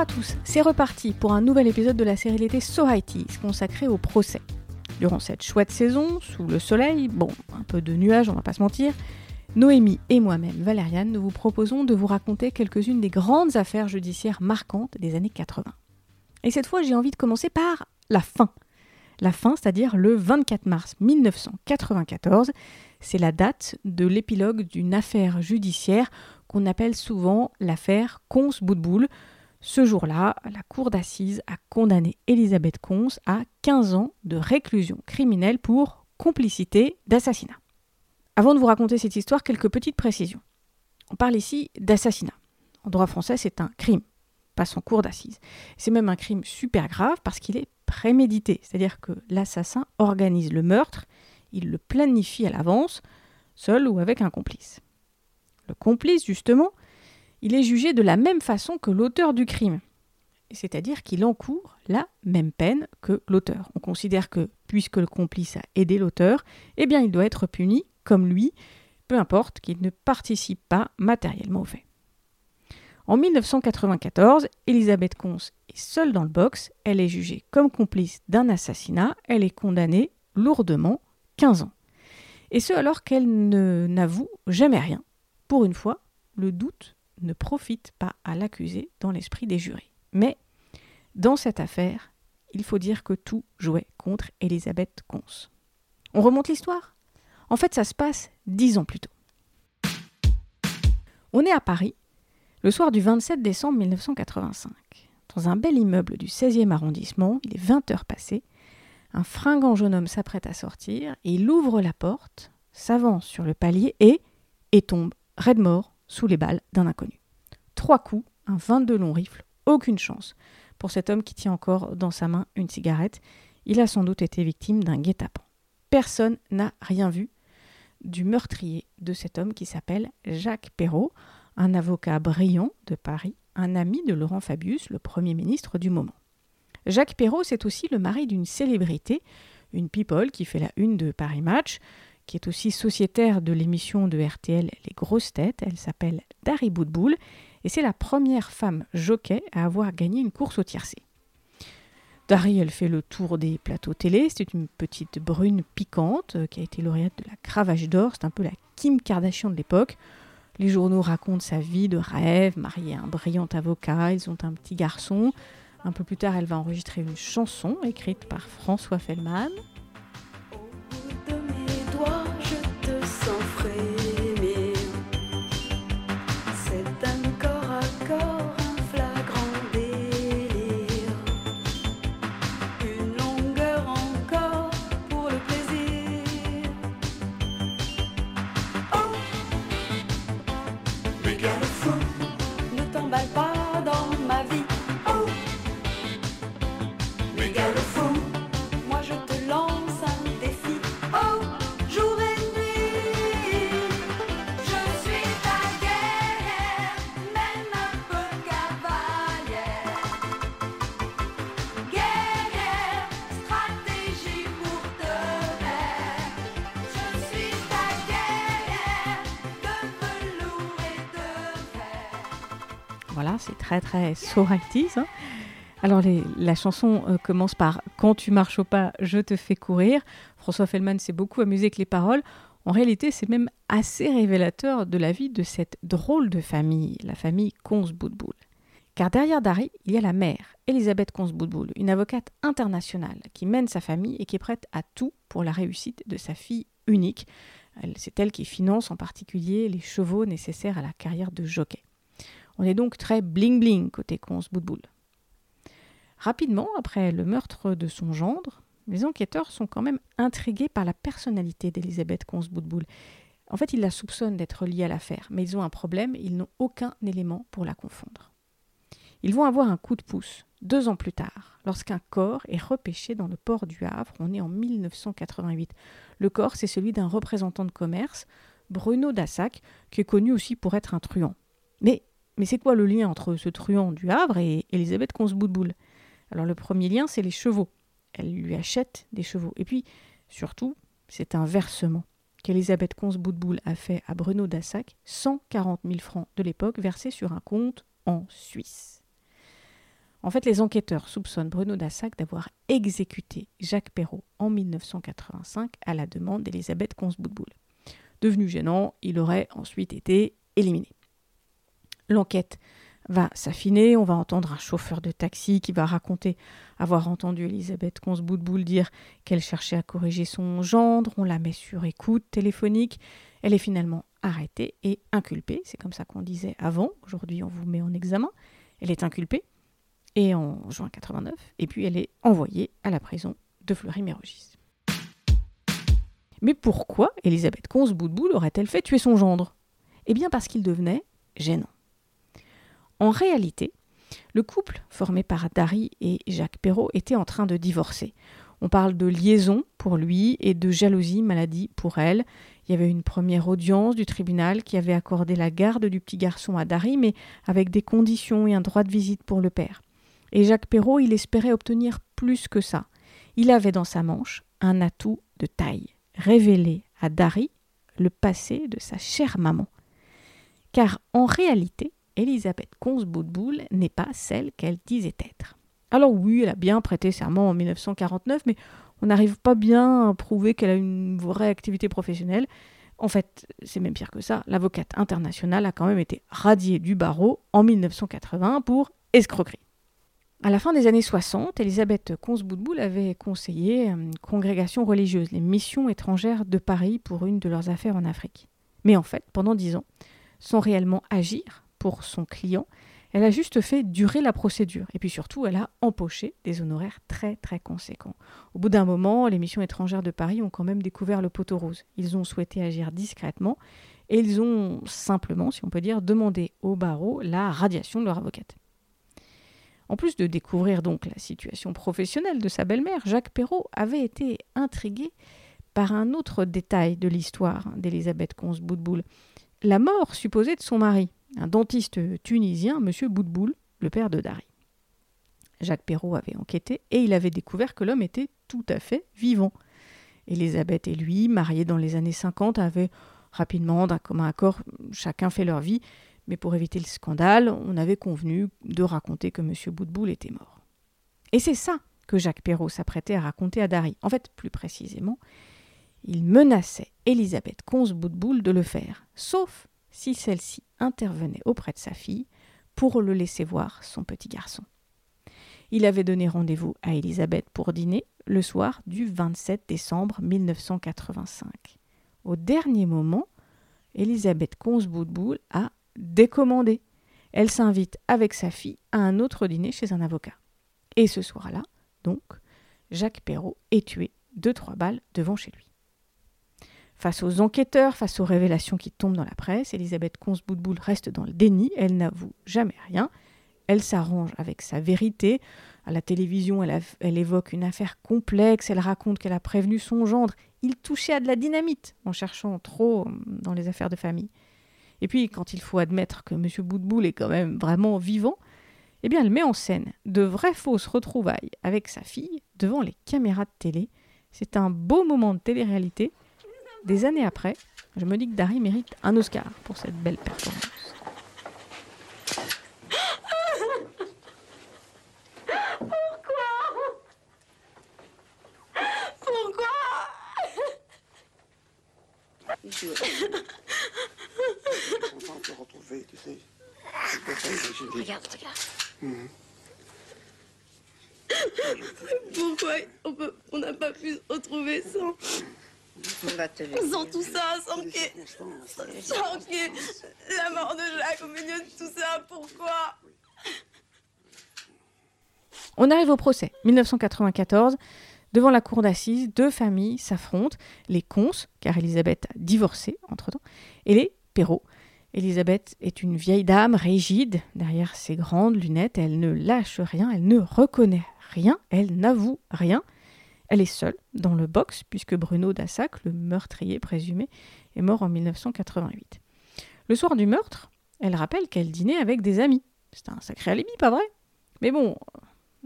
à tous, c'est reparti pour un nouvel épisode de la série l'été So consacré au procès. Durant cette chouette saison, sous le soleil, bon, un peu de nuages, on va pas se mentir, Noémie et moi-même, Valériane, nous vous proposons de vous raconter quelques-unes des grandes affaires judiciaires marquantes des années 80. Et cette fois, j'ai envie de commencer par la fin. La fin, c'est-à-dire le 24 mars 1994, c'est la date de l'épilogue d'une affaire judiciaire qu'on appelle souvent l'affaire Cons-Boutboul. Ce jour-là, la cour d'assises a condamné Elisabeth Cons à 15 ans de réclusion criminelle pour complicité d'assassinat. Avant de vous raconter cette histoire, quelques petites précisions. On parle ici d'assassinat. En droit français, c'est un crime, pas sans cour d'assises. C'est même un crime super grave parce qu'il est prémédité, c'est-à-dire que l'assassin organise le meurtre, il le planifie à l'avance, seul ou avec un complice. Le complice, justement, il est jugé de la même façon que l'auteur du crime. C'est-à-dire qu'il encourt la même peine que l'auteur. On considère que, puisque le complice a aidé l'auteur, eh bien il doit être puni comme lui, peu importe qu'il ne participe pas matériellement au fait. En 1994, Elisabeth Cons est seule dans le box, elle est jugée comme complice d'un assassinat, elle est condamnée lourdement 15 ans. Et ce alors qu'elle n'avoue jamais rien, pour une fois, le doute ne profite pas à l'accusé dans l'esprit des jurés. Mais dans cette affaire, il faut dire que tout jouait contre Elisabeth Cons. On remonte l'histoire? En fait, ça se passe dix ans plus tôt. On est à Paris, le soir du 27 décembre 1985. Dans un bel immeuble du 16e arrondissement, il est 20 heures passées, un fringant jeune homme s'apprête à sortir, et il ouvre la porte, s'avance sur le palier et, et tombe Red mort sous les balles d'un inconnu. Trois coups, un 22 long rifle, aucune chance. Pour cet homme qui tient encore dans sa main une cigarette, il a sans doute été victime d'un guet-apens. Personne n'a rien vu du meurtrier de cet homme qui s'appelle Jacques Perrault, un avocat brillant de Paris, un ami de Laurent Fabius, le Premier ministre du moment. Jacques Perrault, c'est aussi le mari d'une célébrité, une people qui fait la une de Paris Match, qui est aussi sociétaire de l'émission de RTL Les Grosses Têtes. Elle s'appelle Dari Boudboul et c'est la première femme jockey à avoir gagné une course au tiercé. Dari, elle fait le tour des plateaux télé. C'est une petite brune piquante euh, qui a été lauréate de la Cravache d'Or. C'est un peu la Kim Kardashian de l'époque. Les journaux racontent sa vie de rêve, mariée à un brillant avocat. Ils ont un petit garçon. Un peu plus tard, elle va enregistrer une chanson écrite par François Fellman. Voilà, c'est très très so hein. Alors la chanson euh, commence par Quand tu marches au pas, je te fais courir. François Fellman s'est beaucoup amusé avec les paroles. En réalité, c'est même assez révélateur de la vie de cette drôle de famille, la famille Cons-Boutboul. Car derrière Dari, il y a la mère, Elisabeth Cons-Boutboul, une avocate internationale qui mène sa famille et qui est prête à tout pour la réussite de sa fille unique. C'est elle qui finance en particulier les chevaux nécessaires à la carrière de jockey. On est donc très bling-bling côté Boudboul. Rapidement, après le meurtre de son gendre, les enquêteurs sont quand même intrigués par la personnalité d'Elisabeth Cons Boudboul. En fait, ils la soupçonnent d'être liée à l'affaire, mais ils ont un problème, ils n'ont aucun élément pour la confondre. Ils vont avoir un coup de pouce deux ans plus tard, lorsqu'un corps est repêché dans le port du Havre. On est en 1988. Le corps, c'est celui d'un représentant de commerce, Bruno Dassac, qui est connu aussi pour être un truand. Mais mais c'est quoi le lien entre ce truand du Havre et Elisabeth Consboudboul? Alors le premier lien, c'est les chevaux. Elle lui achète des chevaux. Et puis, surtout, c'est un versement qu'Elisabeth Consboudboul a fait à Bruno Dassac, 140 000 francs de l'époque, versés sur un compte en Suisse. En fait, les enquêteurs soupçonnent Bruno Dassac d'avoir exécuté Jacques Perrault en 1985 à la demande d'Elisabeth Consboudboul. Devenu gênant, il aurait ensuite été éliminé. L'enquête va s'affiner, on va entendre un chauffeur de taxi qui va raconter avoir entendu Elisabeth Consboudboul dire qu'elle cherchait à corriger son gendre, on la met sur écoute téléphonique, elle est finalement arrêtée et inculpée, c'est comme ça qu'on disait avant, aujourd'hui on vous met en examen, elle est inculpée, et en juin 89, et puis elle est envoyée à la prison de Fleury-Mérogis. Mais pourquoi Elisabeth Consboudboul aurait-elle fait tuer son gendre? Eh bien parce qu'il devenait gênant. En réalité, le couple formé par Dari et Jacques Perrault était en train de divorcer. On parle de liaison pour lui et de jalousie maladie pour elle. Il y avait une première audience du tribunal qui avait accordé la garde du petit garçon à Dari, mais avec des conditions et un droit de visite pour le père. Et Jacques Perrault, il espérait obtenir plus que ça. Il avait dans sa manche un atout de taille, révéler à Dari le passé de sa chère maman. Car en réalité, Elisabeth Consboudboul n'est pas celle qu'elle disait être. Alors oui, elle a bien prêté serment en 1949, mais on n'arrive pas bien à prouver qu'elle a une vraie activité professionnelle. En fait, c'est même pire que ça, l'avocate internationale a quand même été radiée du barreau en 1980 pour escroquerie. À la fin des années 60, Elisabeth Consboudboul avait conseillé une congrégation religieuse, les missions étrangères de Paris, pour une de leurs affaires en Afrique. Mais en fait, pendant dix ans, sans réellement agir pour son client, elle a juste fait durer la procédure. Et puis surtout, elle a empoché des honoraires très très conséquents. Au bout d'un moment, les missions étrangères de Paris ont quand même découvert le poteau rose. Ils ont souhaité agir discrètement et ils ont simplement, si on peut dire, demandé au barreau la radiation de leur avocate. En plus de découvrir donc la situation professionnelle de sa belle-mère, Jacques Perrault avait été intrigué par un autre détail de l'histoire d'Elisabeth Consboudboul, la mort supposée de son mari, un dentiste tunisien, M. Boudboul, le père de Dari. Jacques Perrault avait enquêté et il avait découvert que l'homme était tout à fait vivant. Elisabeth et lui, mariés dans les années 50, avaient rapidement, d'un commun accord, chacun fait leur vie, mais pour éviter le scandale, on avait convenu de raconter que M. Boudboul était mort. Et c'est ça que Jacques Perrault s'apprêtait à raconter à Dari. En fait, plus précisément, il menaçait Elisabeth Consboudboul de le faire, sauf si celle-ci intervenait auprès de sa fille pour le laisser voir son petit garçon. Il avait donné rendez-vous à Elisabeth pour dîner le soir du 27 décembre 1985. Au dernier moment, Elisabeth Consboudboul a décommandée. Elle s'invite avec sa fille à un autre dîner chez un avocat. Et ce soir-là, donc, Jacques Perrault est tué de trois balles devant chez lui. Face aux enquêteurs, face aux révélations qui tombent dans la presse, Elisabeth Consboudboul reste dans le déni, elle n'avoue jamais rien, elle s'arrange avec sa vérité. À la télévision, elle, évoque une affaire complexe, elle raconte qu'elle a prévenu son gendre, il touchait à de la dynamite en cherchant trop dans les affaires de famille. Et puis, quand il faut admettre que M. Boudboul est quand même vraiment vivant, eh bien, elle met en scène de vraies fausses retrouvailles avec sa fille devant les caméras de télé. C'est un beau moment de télé-réalité. Des années après, je me dis que Dari mérite un Oscar pour cette belle performance. Pourquoi? Pourquoi? Content de te retrouver, tu sais. Regarde, regarde. Mmh. Pourquoi on n'a pas pu se retrouver sans, sans tout ça, sans qu'il sans qu'il la mort de Jacques au milieu de tout ça, pourquoi? On arrive au procès, 1994. Devant la cour d'assises, deux familles s'affrontent, les Cons, car Elisabeth a divorcé entre-temps, et les Perrault, Elisabeth est une vieille dame rigide, derrière ses grandes lunettes, elle ne lâche rien, elle ne reconnaît rien, elle n'avoue rien. Elle est seule dans le box, puisque Bruno Dassac, le meurtrier présumé, est mort en 1988. Le soir du meurtre, elle rappelle qu'elle dînait avec des amis. C'est un sacré alibi, pas vrai? Mais bon,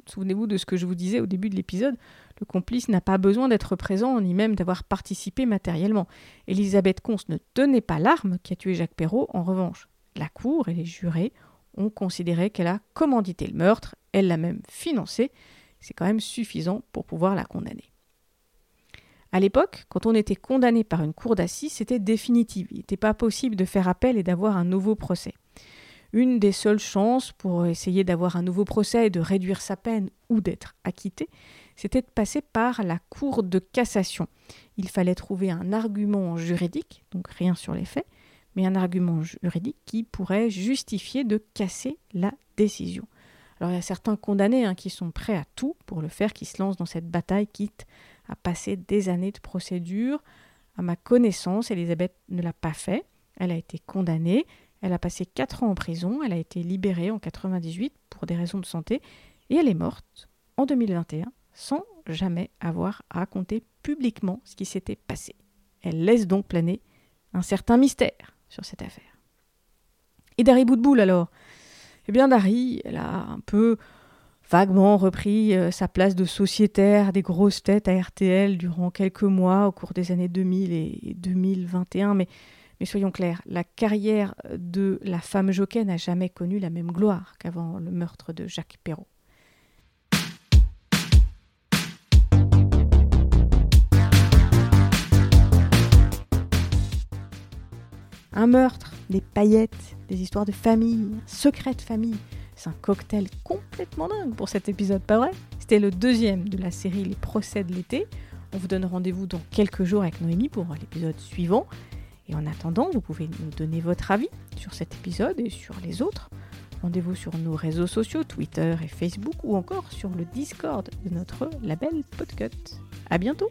souvenez-vous de ce que je vous disais au début de l'épisode, le complice n'a pas besoin d'être présent ni même d'avoir participé matériellement. Elisabeth Conce ne tenait pas l'arme qui a tué Jacques Perrault. En revanche, la cour et les jurés On considérait qu'elle a commandité le meurtre, elle l'a même financé. C'est quand même suffisant pour pouvoir la condamner. À l'époque, quand on était condamné par une cour d'assises, c'était définitif. Il n'était pas possible de faire appel et d'avoir un nouveau procès. Une des seules chances pour essayer d'avoir un nouveau procès et de réduire sa peine ou d'être acquitté, c'était de passer par la cour de cassation. Il fallait trouver un argument juridique, donc rien sur les faits, mais un argument juridique qui pourrait justifier de casser la décision. Alors il y a certains condamnés hein, qui sont prêts à tout pour le faire, qui se lancent dans cette bataille, quitte à passer des années de procédure. À ma connaissance, Elisabeth ne l'a pas fait. Elle a été condamnée. Elle a passé 4 ans en prison. Elle a été libérée en 98 pour des raisons de santé. Et elle est morte en 2021 sans jamais avoir raconté publiquement ce qui s'était passé. Elle laisse donc planer un certain mystère sur cette affaire. Et Dari Boudboul alors Eh bien Dari, elle a un peu vaguement repris euh, sa place de sociétaire des grosses têtes à RTL durant quelques mois au cours des années 2000 et 2021. Mais, mais soyons clairs, la carrière de la femme jockey n'a jamais connu la même gloire qu'avant le meurtre de Jacques Perrault. Un meurtre, des paillettes, des histoires de famille, un secret de famille. C'est un cocktail complètement dingue pour cet épisode, pas vrai? C'était le deuxième de la série Les procès de l'été. On vous donne rendez-vous dans quelques jours avec Noémie pour l'épisode suivant. Et en attendant, vous pouvez nous donner votre avis sur cet épisode et sur les autres. Rendez-vous sur nos réseaux sociaux, Twitter et Facebook, ou encore sur le Discord de notre label Podcut. À bientôt